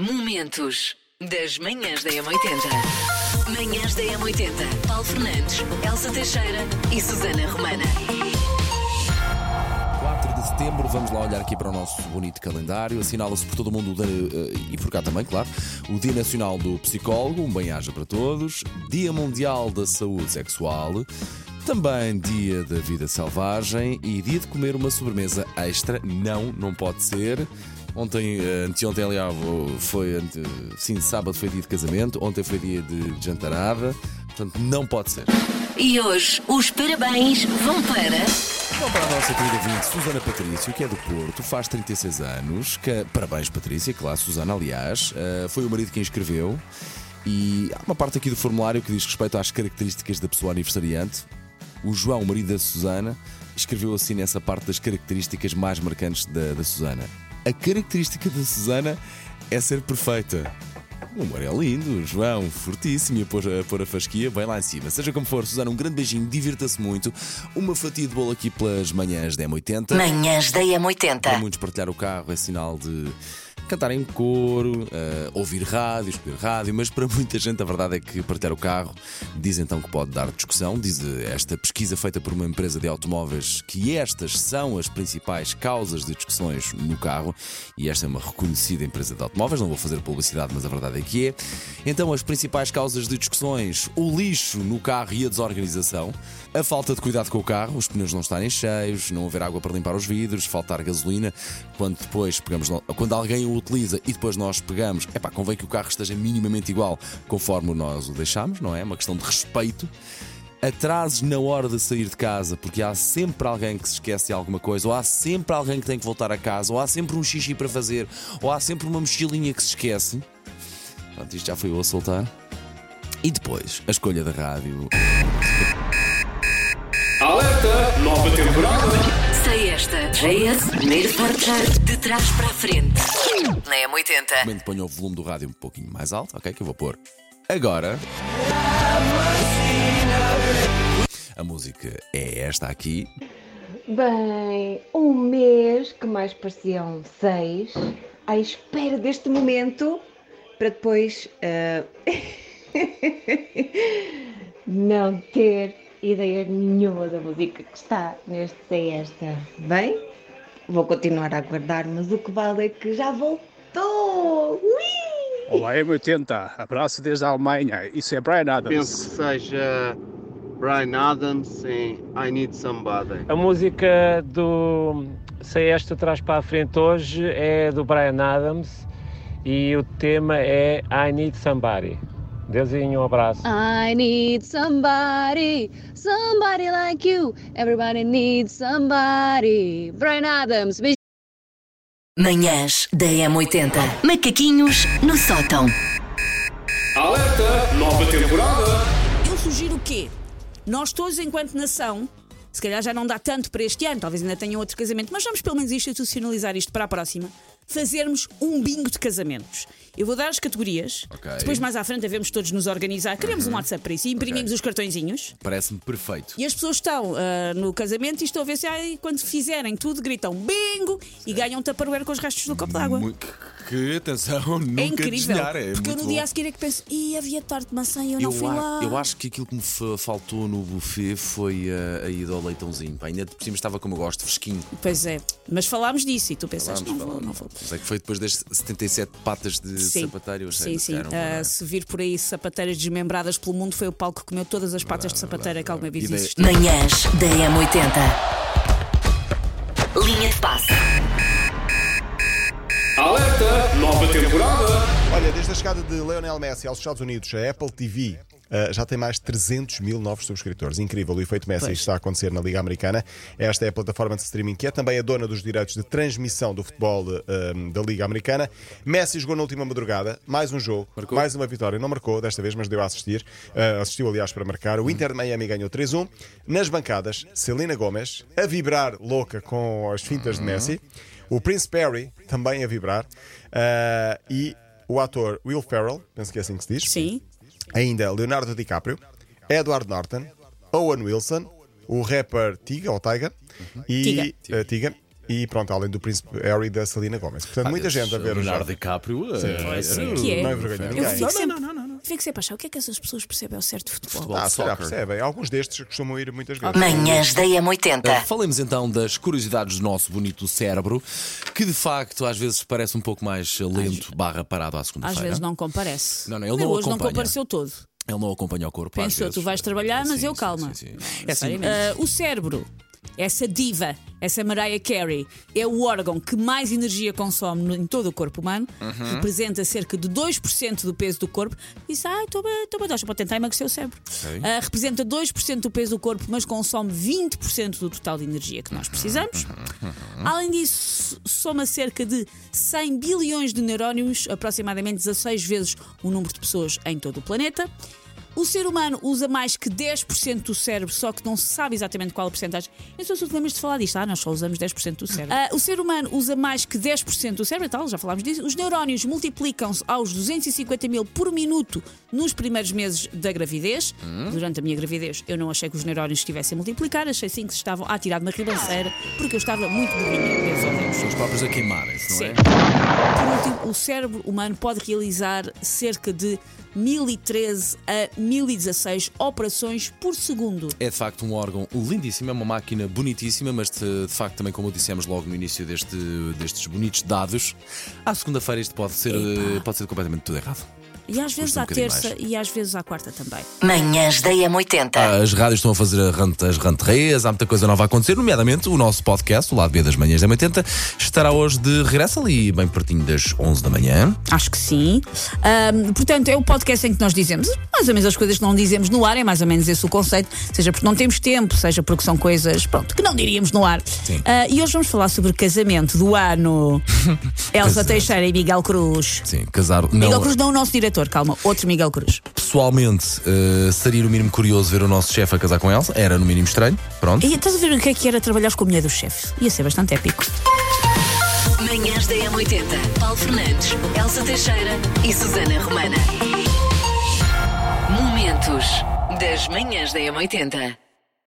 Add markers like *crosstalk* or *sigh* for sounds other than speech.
Momentos das manhãs da M80. Manhãs da M80. Paulo Fernandes, Elsa Teixeira e Susana Romana. 4 de setembro, vamos lá olhar aqui para o nosso bonito calendário. Assinala-se por todo o mundo, eh, e por cá também, claro, o Dia Nacional do Psicólogo, um bem-aja para todos. Dia Mundial da Saúde Sexual. Também Dia da Vida Selvagem e Dia de comer uma sobremesa extra. Não, não pode ser. Ontem, eh, anteontem, aliás, foi. ante- Sim, sábado foi dia de casamento, ontem foi dia de jantarada. Portanto, não pode ser. E hoje os parabéns vão para. Vamos para a nossa querida vinte, Susana Patrício, que é do Porto, faz 36 anos. Que, parabéns, Patrícia, claro, Susana, aliás. Uh, foi o marido quem escreveu. E há uma parte aqui do formulário que diz respeito às características da pessoa aniversariante. O João, o marido da Susana, escreveu assim nessa parte das características mais marcantes da, da Susana. A característica da Susana é ser perfeita. O humor é lindo, João, fortíssimo e a pôr, a pôr a fasquia bem lá em cima. Seja como for, Susana, um grande beijinho, divirta-se muito. Uma fatia de bolo aqui pelas manhãs da M80. Manhãs da Para M80. muitos partilhar o carro é sinal de cantar em coro, eh, ouvir rádio, escolher rádio, mas para muita gente a verdade é que partilhar o carro diz então que pode dar discussão. Diz eh, esta pesquisa feita por uma empresa de automóveis que estas são as principais causas de discussões no carro e esta é uma reconhecida empresa de automóveis, não vou fazer publicidade, mas a verdade é que é. Então, as principais causas de discussões: o lixo no carro e a desorganização, a falta de cuidado com o carro, os pneus não estarem cheios, não haver água para limpar os vidros, faltar gasolina, quando depois pegamos, quando alguém o utiliza e depois nós pegamos, é pá, convém que o carro esteja minimamente igual conforme nós o deixamos, não é? É uma questão de respeito. Atrasos na hora de sair de casa, porque há sempre alguém que se esquece de alguma coisa, ou há sempre alguém que tem que voltar a casa, ou há sempre um xixi para fazer, ou há sempre uma mochilinha que se esquece. Pronto, isto já foi eu a soltar. E depois, a escolha da rádio. Alerta! Nova temporada! Sei esta. JS, primeiro portar de trás para a frente. Na M80. Momento ponho o volume do rádio um pouquinho mais alto, ok? Que eu vou pôr. Agora. A música é esta aqui. Bem, um mês que mais pareciam seis, à espera deste momento para depois ah, *laughs* não ter ideia nenhuma da música que está neste Sei Esta. Bem, vou continuar a aguardar, mas o que vale é que já voltou! Ui! Olá, M80, abraço desde a Alemanha. Isso é Brian Adams. Penso que seja Brian Adams em I Need Somebody. A música do Sei Esta Trás para a Frente hoje é do Brian Adams e o tema é I Need Somebody. Deusinho, um abraço. I need somebody, somebody like you. Everybody needs somebody. Brian Adams, beijo. Manhãs da M80. Macaquinhos no sótão. Alerta! Nova temporada! Eu sugiro o quê? Nós todos, enquanto nação, se calhar já não dá tanto para este ano, talvez ainda tenham outro casamento, mas vamos pelo menos institucionalizar isto para a próxima. Fazermos um bingo de casamentos. Eu vou dar as categorias, Ok. Uhum. depois mais à frente devemos todos nos organizar. Criamos um WhatsApp para isso e imprimimos os cartõezinhos. Parece-me perfeito. E as pessoas estão ah, no casamento e estão a ver se ai, quando fizerem tudo gritam bingo e ganham tupperware com os restos do copo d'água. Mu- Que, atenção, *laughs* nunca É incrível. desdenhar, é porque eu no dia a seguir é que penso, e havia tarte de maçã e eu, não Eu, fui a- lá. eu acho que aquilo que me fa- faltou no buffet foi a, a ida ao leitãozinho. Pá, ainda por cima estava como eu gosto, fresquinho. Pois é, mas falámos disso e tu pensaste, Falámos, não vou, falámos. não vou. Mas é que foi depois das 77 patas de Sim, sapateiro. eu sei, sim, sim. não é? se vir por aí sapateiras desmembradas pelo mundo, foi o palco que comeu todas as patas de sapateira que alguma vez existiu. Manhãs da M80. Temporada! Olha, desde a chegada de Lionel Messi aos Estados Unidos, a Apple TV uh, já tem mais de 300 mil novos subscritores. Incrível, o efeito Messi Pois. está a acontecer na Liga Americana. Esta é a plataforma de streaming que é também a dona dos direitos de transmissão do futebol um, da Liga Americana. Messi jogou na última madrugada, mais um jogo, Marcou? mais uma vitória. Não marcou desta vez, mas deu a assistir. Uh, assistiu, aliás, para marcar. O Inter de Miami ganhou 3-1. Nas bancadas, Selena Gomes a vibrar louca com as fintas de Messi. O Prince Perry também a vibrar. Uh, e o ator Will Ferrell, penso que é assim que se diz. Sim. Ainda Leonardo DiCaprio, Edward Norton, Owen Wilson, o rapper Tiga ou Tiger e Tiga. eh, Tiga e pronto, além do Príncipe Harry da Selena Gomez. Portanto, muita gente a ver o Leonardo. DiCaprio. eh, Sim, eh, que é. Não envergonha Eu ninguém. fico sempre, fico sempre a achar o que é que essas pessoas percebem ao certo de futebol. Futebol. Ah, Soccer. percebem. Alguns destes costumam ir muitas vezes. Manhãs da M80. Uh, Falemos então das curiosidades do nosso bonito cérebro, que de facto às vezes parece um pouco mais lento, barra parado à Às segunda-feira. vezes não comparece. Não, não, ele não hoje não acompanha. compareceu todo. Ele não acompanha o corpo. às Pensou, tu vais trabalhar, mas Sim, eu calma. sim, sim. Não, É assim. Ah, o cérebro, essa diva, essa Mariah Carey, é o órgão que mais energia consome em todo o corpo humano, Uhum. representa cerca de 2% do peso do corpo. E diz, ai, estou bem, estou bem, para tentar emagrecer o cérebro. Ah, representa 2% do peso do corpo, mas consome 20% do total de energia que nós precisamos. Uhum. Além disso, soma cerca de 100 bilhões de neurónios, aproximadamente 16 vezes o número de pessoas em todo o planeta. O ser humano usa mais que 10% do cérebro, só que não se sabe exatamente qual a porcentagem. Eu sou se tu lembras de falar disto. Ah, nós só usamos 10% do cérebro. Ah, o ser humano usa mais que 10% do cérebro, tal, já falámos disso. Os neurónios multiplicam-se aos 250 mil por minuto nos primeiros meses da gravidez. Durante a minha gravidez, eu não achei que os neurónios estivessem a multiplicar, achei sim que se estavam a tirar de uma ribanceira, porque eu estava muito Deus. Os próprios a queimarem-se, não Sim. é? Por último, o cérebro humano pode realizar cerca de 1013 a 1016 operações por segundo. É de facto um órgão lindíssimo, é uma máquina bonitíssima, mas de, de facto também, como dissemos logo no início deste, destes bonitos dados, à segunda-feira isto pode ser, eh, pode ser completamente tudo errado. E às vezes um à terça mais. e às vezes à quarta também. Manhãs da M80. As rádios estão a fazer as ranterreias, há muita coisa nova a acontecer, nomeadamente o nosso podcast, o Lado B das Manhãs da 80, estará hoje de regresso ali, bem pertinho das 11 da manhã. Acho que sim. Ahm, portanto, é o podcast em que nós dizemos mais ou menos as coisas que não dizemos no ar, é mais ou menos esse o conceito, seja porque não temos tempo, seja porque são coisas pronto, que não diríamos no ar. Sim. Ah, e hoje vamos falar sobre casamento do ano. *laughs* Elsa. Teixeira e Miguel Cruz. Sim, casar. Miguel Não, Cruz não o nosso diretor, calma, outro Miguel Cruz. pessoalmente, eh, seria no mínimo curioso ver o nosso chefe a casar com Elsa, era no mínimo estranho, pronto. E estás a ver o que é que era trabalhar com a mulher do chefe? Ia ser bastante épico. Manhãs da M80. Paulo Fernandes, Elsa Teixeira e Susana Romana. Momentos das manhãs da M80.